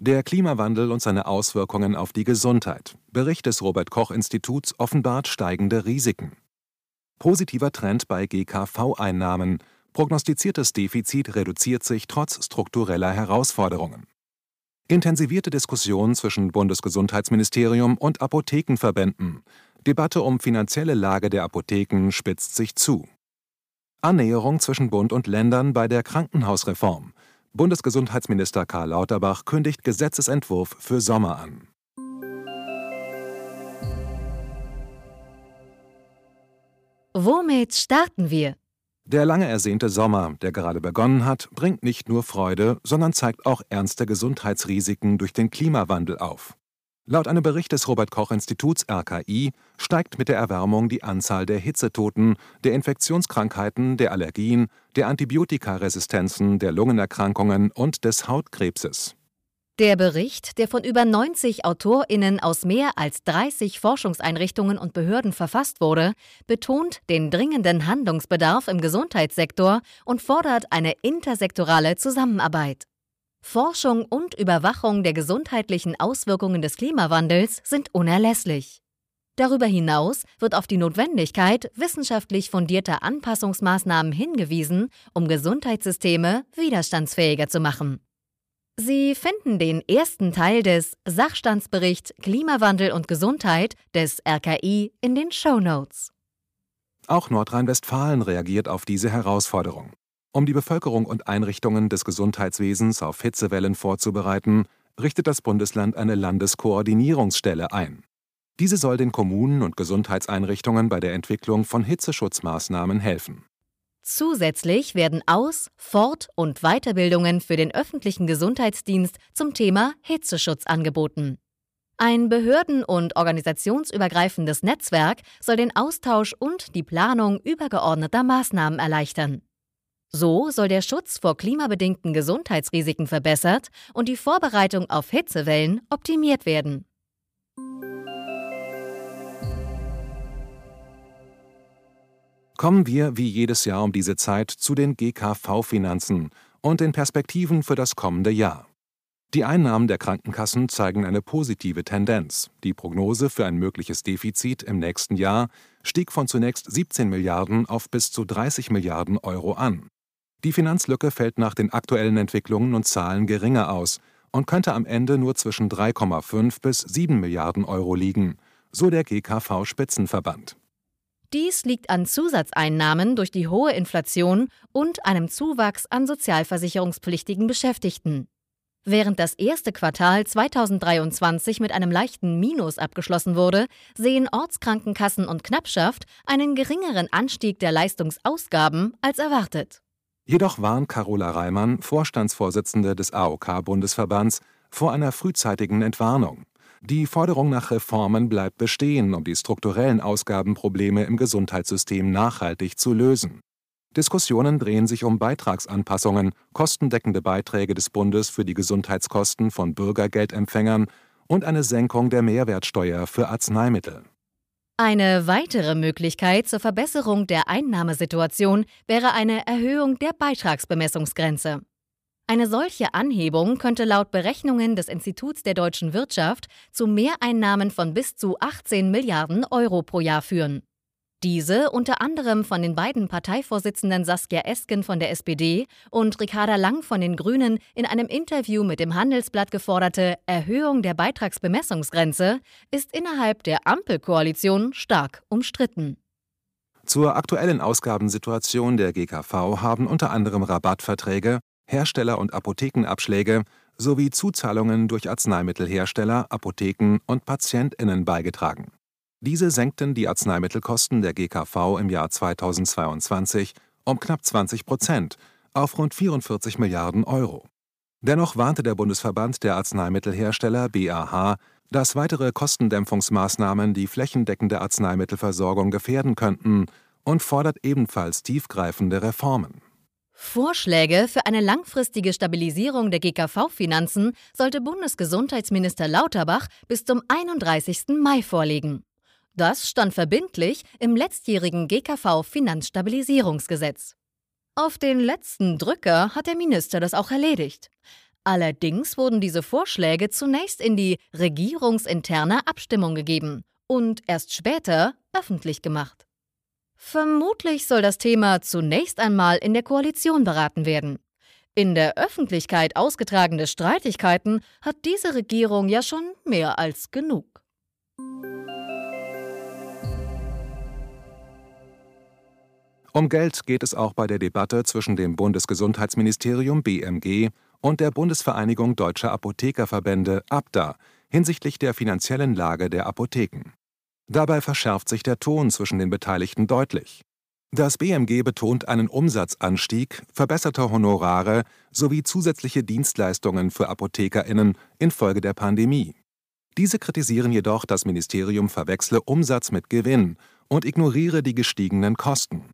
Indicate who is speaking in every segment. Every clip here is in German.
Speaker 1: Der Klimawandel und seine Auswirkungen auf die Gesundheit. Bericht des Robert Koch Instituts offenbart steigende Risiken. Positiver Trend bei GKV-Einnahmen. Prognostiziertes Defizit reduziert sich trotz struktureller Herausforderungen. Intensivierte Diskussion zwischen Bundesgesundheitsministerium und Apothekenverbänden. Debatte um finanzielle Lage der Apotheken spitzt sich zu. Annäherung zwischen Bund und Ländern bei der Krankenhausreform. Bundesgesundheitsminister Karl Lauterbach kündigt Gesetzesentwurf für Sommer an.
Speaker 2: Womit starten wir?
Speaker 1: Der lange ersehnte Sommer, der gerade begonnen hat, bringt nicht nur Freude, sondern zeigt auch ernste Gesundheitsrisiken durch den Klimawandel auf. Laut einem Bericht des Robert Koch Instituts RKI steigt mit der Erwärmung die Anzahl der Hitzetoten, der Infektionskrankheiten, der Allergien, der Antibiotikaresistenzen, der Lungenerkrankungen und des Hautkrebses.
Speaker 2: Der Bericht, der von über 90 AutorInnen aus mehr als 30 Forschungseinrichtungen und Behörden verfasst wurde, betont den dringenden Handlungsbedarf im Gesundheitssektor und fordert eine intersektorale Zusammenarbeit. Forschung und Überwachung der gesundheitlichen Auswirkungen des Klimawandels sind unerlässlich. Darüber hinaus wird auf die Notwendigkeit wissenschaftlich fundierter Anpassungsmaßnahmen hingewiesen, um Gesundheitssysteme widerstandsfähiger zu machen. Sie finden den ersten Teil des Sachstandsbericht Klimawandel und Gesundheit des RKI in den Show Notes.
Speaker 1: Auch Nordrhein-Westfalen reagiert auf diese Herausforderung. Um die Bevölkerung und Einrichtungen des Gesundheitswesens auf Hitzewellen vorzubereiten, richtet das Bundesland eine Landeskoordinierungsstelle ein. Diese soll den Kommunen und Gesundheitseinrichtungen bei der Entwicklung von Hitzeschutzmaßnahmen helfen.
Speaker 2: Zusätzlich werden Aus-, Fort- und Weiterbildungen für den öffentlichen Gesundheitsdienst zum Thema Hitzeschutz angeboten. Ein behörden- und organisationsübergreifendes Netzwerk soll den Austausch und die Planung übergeordneter Maßnahmen erleichtern. So soll der Schutz vor klimabedingten Gesundheitsrisiken verbessert und die Vorbereitung auf Hitzewellen optimiert werden.
Speaker 1: Kommen wir wie jedes Jahr um diese Zeit zu den GKV-Finanzen und den Perspektiven für das kommende Jahr. Die Einnahmen der Krankenkassen zeigen eine positive Tendenz. Die Prognose für ein mögliches Defizit im nächsten Jahr stieg von zunächst 17 Milliarden auf bis zu 30 Milliarden Euro an. Die Finanzlücke fällt nach den aktuellen Entwicklungen und Zahlen geringer aus und könnte am Ende nur zwischen 3,5 bis 7 Milliarden Euro liegen, so der GKV-Spitzenverband.
Speaker 2: Dies liegt an Zusatzeinnahmen durch die hohe Inflation und einem Zuwachs an sozialversicherungspflichtigen Beschäftigten. Während das erste Quartal 2023 mit einem leichten Minus abgeschlossen wurde, sehen Ortskrankenkassen und Knappschaft einen geringeren Anstieg der Leistungsausgaben als erwartet.
Speaker 1: Jedoch warnt Carola Reimann, Vorstandsvorsitzende des AOK-Bundesverbands, vor einer frühzeitigen Entwarnung. Die Forderung nach Reformen bleibt bestehen, um die strukturellen Ausgabenprobleme im Gesundheitssystem nachhaltig zu lösen. Diskussionen drehen sich um Beitragsanpassungen, kostendeckende Beiträge des Bundes für die Gesundheitskosten von Bürgergeldempfängern und eine Senkung der Mehrwertsteuer für Arzneimittel.
Speaker 2: Eine weitere Möglichkeit zur Verbesserung der Einnahmesituation wäre eine Erhöhung der Beitragsbemessungsgrenze. Eine solche Anhebung könnte laut Berechnungen des Instituts der deutschen Wirtschaft zu Mehreinnahmen von bis zu 18 Milliarden Euro pro Jahr führen. Diese unter anderem von den beiden Parteivorsitzenden Saskia Esken von der SPD und Ricarda Lang von den Grünen in einem Interview mit dem Handelsblatt geforderte Erhöhung der Beitragsbemessungsgrenze ist innerhalb der Ampelkoalition stark umstritten.
Speaker 1: Zur aktuellen Ausgabensituation der GKV haben unter anderem Rabattverträge, Hersteller- und Apothekenabschläge sowie Zuzahlungen durch Arzneimittelhersteller, Apotheken und Patientinnen beigetragen. Diese senkten die Arzneimittelkosten der GKV im Jahr 2022 um knapp 20 Prozent auf rund 44 Milliarden Euro. Dennoch warnte der Bundesverband der Arzneimittelhersteller BAH, dass weitere Kostendämpfungsmaßnahmen die flächendeckende Arzneimittelversorgung gefährden könnten und fordert ebenfalls tiefgreifende Reformen.
Speaker 2: Vorschläge für eine langfristige Stabilisierung der GKV-Finanzen sollte Bundesgesundheitsminister Lauterbach bis zum 31. Mai vorlegen. Das stand verbindlich im letztjährigen GKV-Finanzstabilisierungsgesetz. Auf den letzten Drücker hat der Minister das auch erledigt. Allerdings wurden diese Vorschläge zunächst in die regierungsinterne Abstimmung gegeben und erst später öffentlich gemacht. Vermutlich soll das Thema zunächst einmal in der Koalition beraten werden. In der Öffentlichkeit ausgetragene Streitigkeiten hat diese Regierung ja schon mehr als genug.
Speaker 1: Um Geld geht es auch bei der Debatte zwischen dem Bundesgesundheitsministerium BMG und der Bundesvereinigung Deutscher Apothekerverbände ABDA hinsichtlich der finanziellen Lage der Apotheken. Dabei verschärft sich der Ton zwischen den Beteiligten deutlich. Das BMG betont einen Umsatzanstieg, verbesserte Honorare sowie zusätzliche Dienstleistungen für Apothekerinnen infolge der Pandemie. Diese kritisieren jedoch, das Ministerium verwechsle Umsatz mit Gewinn und ignoriere die gestiegenen Kosten.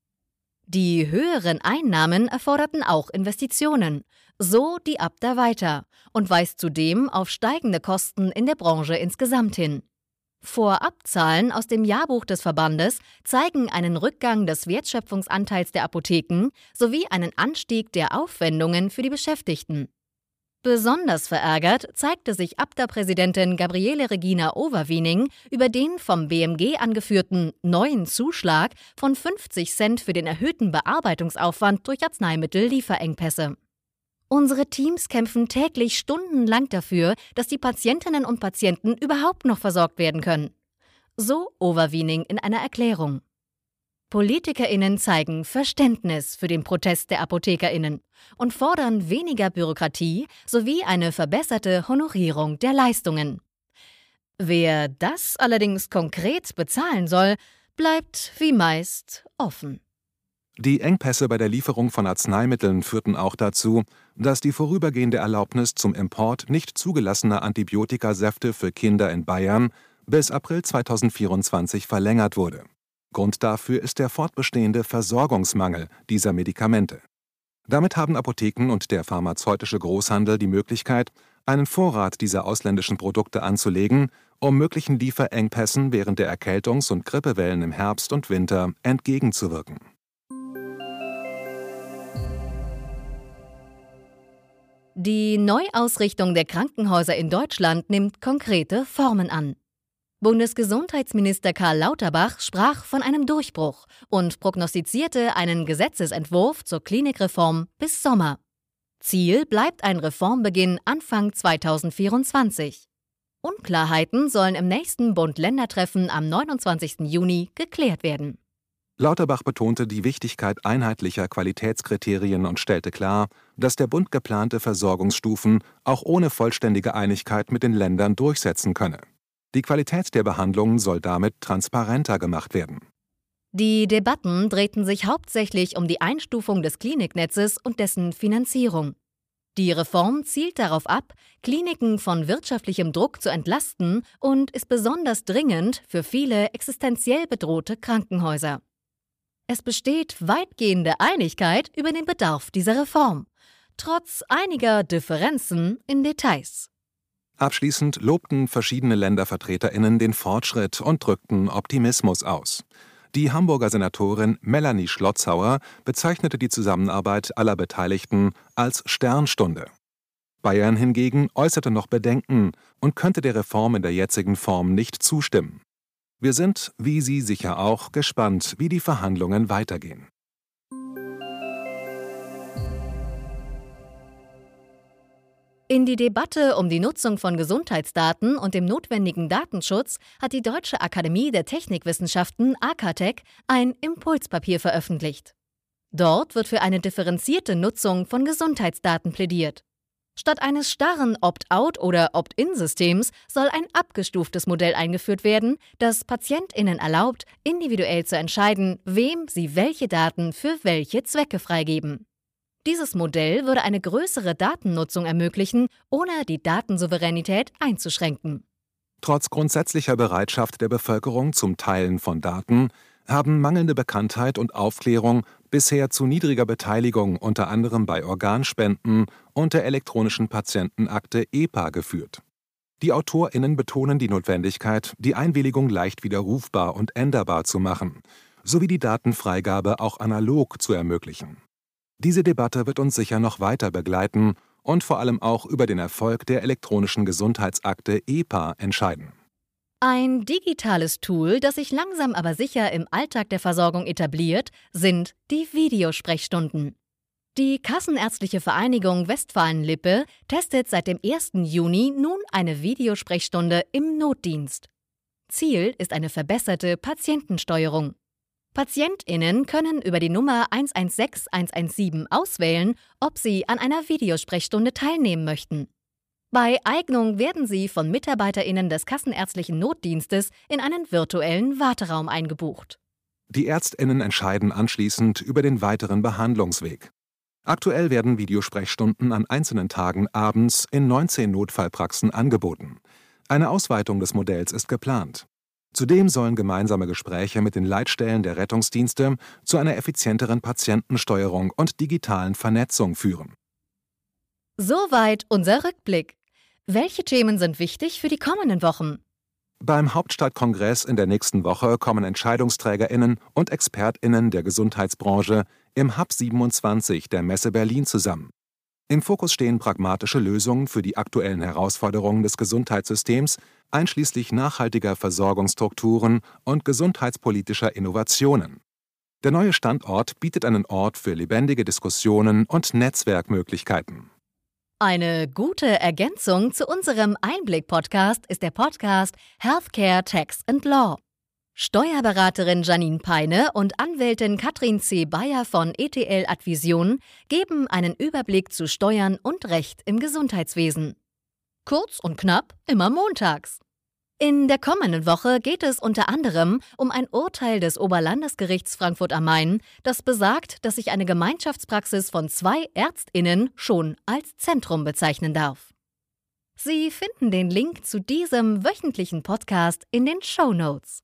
Speaker 2: Die höheren Einnahmen erforderten auch Investitionen, so die Abda weiter und weist zudem auf steigende Kosten in der Branche insgesamt hin. Vorabzahlen aus dem Jahrbuch des Verbandes zeigen einen Rückgang des Wertschöpfungsanteils der Apotheken sowie einen Anstieg der Aufwendungen für die Beschäftigten. Besonders verärgert zeigte sich Abda-Präsidentin Gabriele Regina Overwiening über den vom BMG angeführten neuen Zuschlag von 50 Cent für den erhöhten Bearbeitungsaufwand durch Arzneimittellieferengpässe. Unsere Teams kämpfen täglich stundenlang dafür, dass die Patientinnen und Patienten überhaupt noch versorgt werden können. So Overwiening in einer Erklärung. PolitikerInnen zeigen Verständnis für den Protest der ApothekerInnen und fordern weniger Bürokratie sowie eine verbesserte Honorierung der Leistungen. Wer das allerdings konkret bezahlen soll, bleibt wie meist offen.
Speaker 1: Die Engpässe bei der Lieferung von Arzneimitteln führten auch dazu, dass die vorübergehende Erlaubnis zum Import nicht zugelassener Antibiotikasäfte für Kinder in Bayern bis April 2024 verlängert wurde. Grund dafür ist der fortbestehende Versorgungsmangel dieser Medikamente. Damit haben Apotheken und der pharmazeutische Großhandel die Möglichkeit, einen Vorrat dieser ausländischen Produkte anzulegen, um möglichen Lieferengpässen während der Erkältungs- und Grippewellen im Herbst und Winter entgegenzuwirken.
Speaker 2: Die Neuausrichtung der Krankenhäuser in Deutschland nimmt konkrete Formen an. Bundesgesundheitsminister Karl Lauterbach sprach von einem Durchbruch und prognostizierte einen Gesetzesentwurf zur Klinikreform bis Sommer. Ziel bleibt ein Reformbeginn Anfang 2024. Unklarheiten sollen im nächsten Bund-Länder-Treffen am 29. Juni geklärt werden.
Speaker 1: Lauterbach betonte die Wichtigkeit einheitlicher Qualitätskriterien und stellte klar, dass der Bund geplante Versorgungsstufen auch ohne vollständige Einigkeit mit den Ländern durchsetzen könne. Die Qualität der Behandlungen soll damit transparenter gemacht werden.
Speaker 2: Die Debatten drehten sich hauptsächlich um die Einstufung des Kliniknetzes und dessen Finanzierung. Die Reform zielt darauf ab, Kliniken von wirtschaftlichem Druck zu entlasten und ist besonders dringend für viele existenziell bedrohte Krankenhäuser. Es besteht weitgehende Einigkeit über den Bedarf dieser Reform, trotz einiger Differenzen in Details.
Speaker 1: Abschließend lobten verschiedene Ländervertreterinnen den Fortschritt und drückten Optimismus aus. Die Hamburger Senatorin Melanie Schlotzauer bezeichnete die Zusammenarbeit aller Beteiligten als Sternstunde. Bayern hingegen äußerte noch Bedenken und könnte der Reform in der jetzigen Form nicht zustimmen. Wir sind, wie Sie sicher auch, gespannt, wie die Verhandlungen weitergehen.
Speaker 2: In die Debatte um die Nutzung von Gesundheitsdaten und dem notwendigen Datenschutz hat die Deutsche Akademie der Technikwissenschaften AKTEC ein Impulspapier veröffentlicht. Dort wird für eine differenzierte Nutzung von Gesundheitsdaten plädiert. Statt eines starren Opt-out oder Opt-in-Systems soll ein abgestuftes Modell eingeführt werden, das Patientinnen erlaubt, individuell zu entscheiden, wem sie welche Daten für welche Zwecke freigeben. Dieses Modell würde eine größere Datennutzung ermöglichen, ohne die Datensouveränität einzuschränken.
Speaker 1: Trotz grundsätzlicher Bereitschaft der Bevölkerung zum Teilen von Daten haben mangelnde Bekanntheit und Aufklärung bisher zu niedriger Beteiligung unter anderem bei Organspenden und der elektronischen Patientenakte EPA geführt. Die AutorInnen betonen die Notwendigkeit, die Einwilligung leicht widerrufbar und änderbar zu machen, sowie die Datenfreigabe auch analog zu ermöglichen. Diese Debatte wird uns sicher noch weiter begleiten und vor allem auch über den Erfolg der elektronischen Gesundheitsakte EPA entscheiden.
Speaker 2: Ein digitales Tool, das sich langsam aber sicher im Alltag der Versorgung etabliert, sind die Videosprechstunden. Die Kassenärztliche Vereinigung Westfalen-Lippe testet seit dem 1. Juni nun eine Videosprechstunde im Notdienst. Ziel ist eine verbesserte Patientensteuerung. PatientInnen können über die Nummer 116 117 auswählen, ob sie an einer Videosprechstunde teilnehmen möchten. Bei Eignung werden sie von MitarbeiterInnen des Kassenärztlichen Notdienstes in einen virtuellen Warteraum eingebucht.
Speaker 1: Die ÄrztInnen entscheiden anschließend über den weiteren Behandlungsweg. Aktuell werden Videosprechstunden an einzelnen Tagen abends in 19 Notfallpraxen angeboten. Eine Ausweitung des Modells ist geplant. Zudem sollen gemeinsame Gespräche mit den Leitstellen der Rettungsdienste zu einer effizienteren Patientensteuerung und digitalen Vernetzung führen.
Speaker 2: Soweit unser Rückblick. Welche Themen sind wichtig für die kommenden Wochen?
Speaker 1: Beim Hauptstadtkongress in der nächsten Woche kommen EntscheidungsträgerInnen und ExpertInnen der Gesundheitsbranche im Hub 27 der Messe Berlin zusammen. Im Fokus stehen pragmatische Lösungen für die aktuellen Herausforderungen des Gesundheitssystems, einschließlich nachhaltiger Versorgungsstrukturen und gesundheitspolitischer Innovationen. Der neue Standort bietet einen Ort für lebendige Diskussionen und Netzwerkmöglichkeiten.
Speaker 2: Eine gute Ergänzung zu unserem Einblick-Podcast ist der Podcast Healthcare Tax and Law. Steuerberaterin Janine Peine und Anwältin Katrin C. Bayer von ETL Advision geben einen Überblick zu Steuern und Recht im Gesundheitswesen. Kurz und knapp, immer montags. In der kommenden Woche geht es unter anderem um ein Urteil des Oberlandesgerichts Frankfurt am Main, das besagt, dass sich eine Gemeinschaftspraxis von zwei Ärztinnen schon als Zentrum bezeichnen darf. Sie finden den Link zu diesem wöchentlichen Podcast in den Show Notes.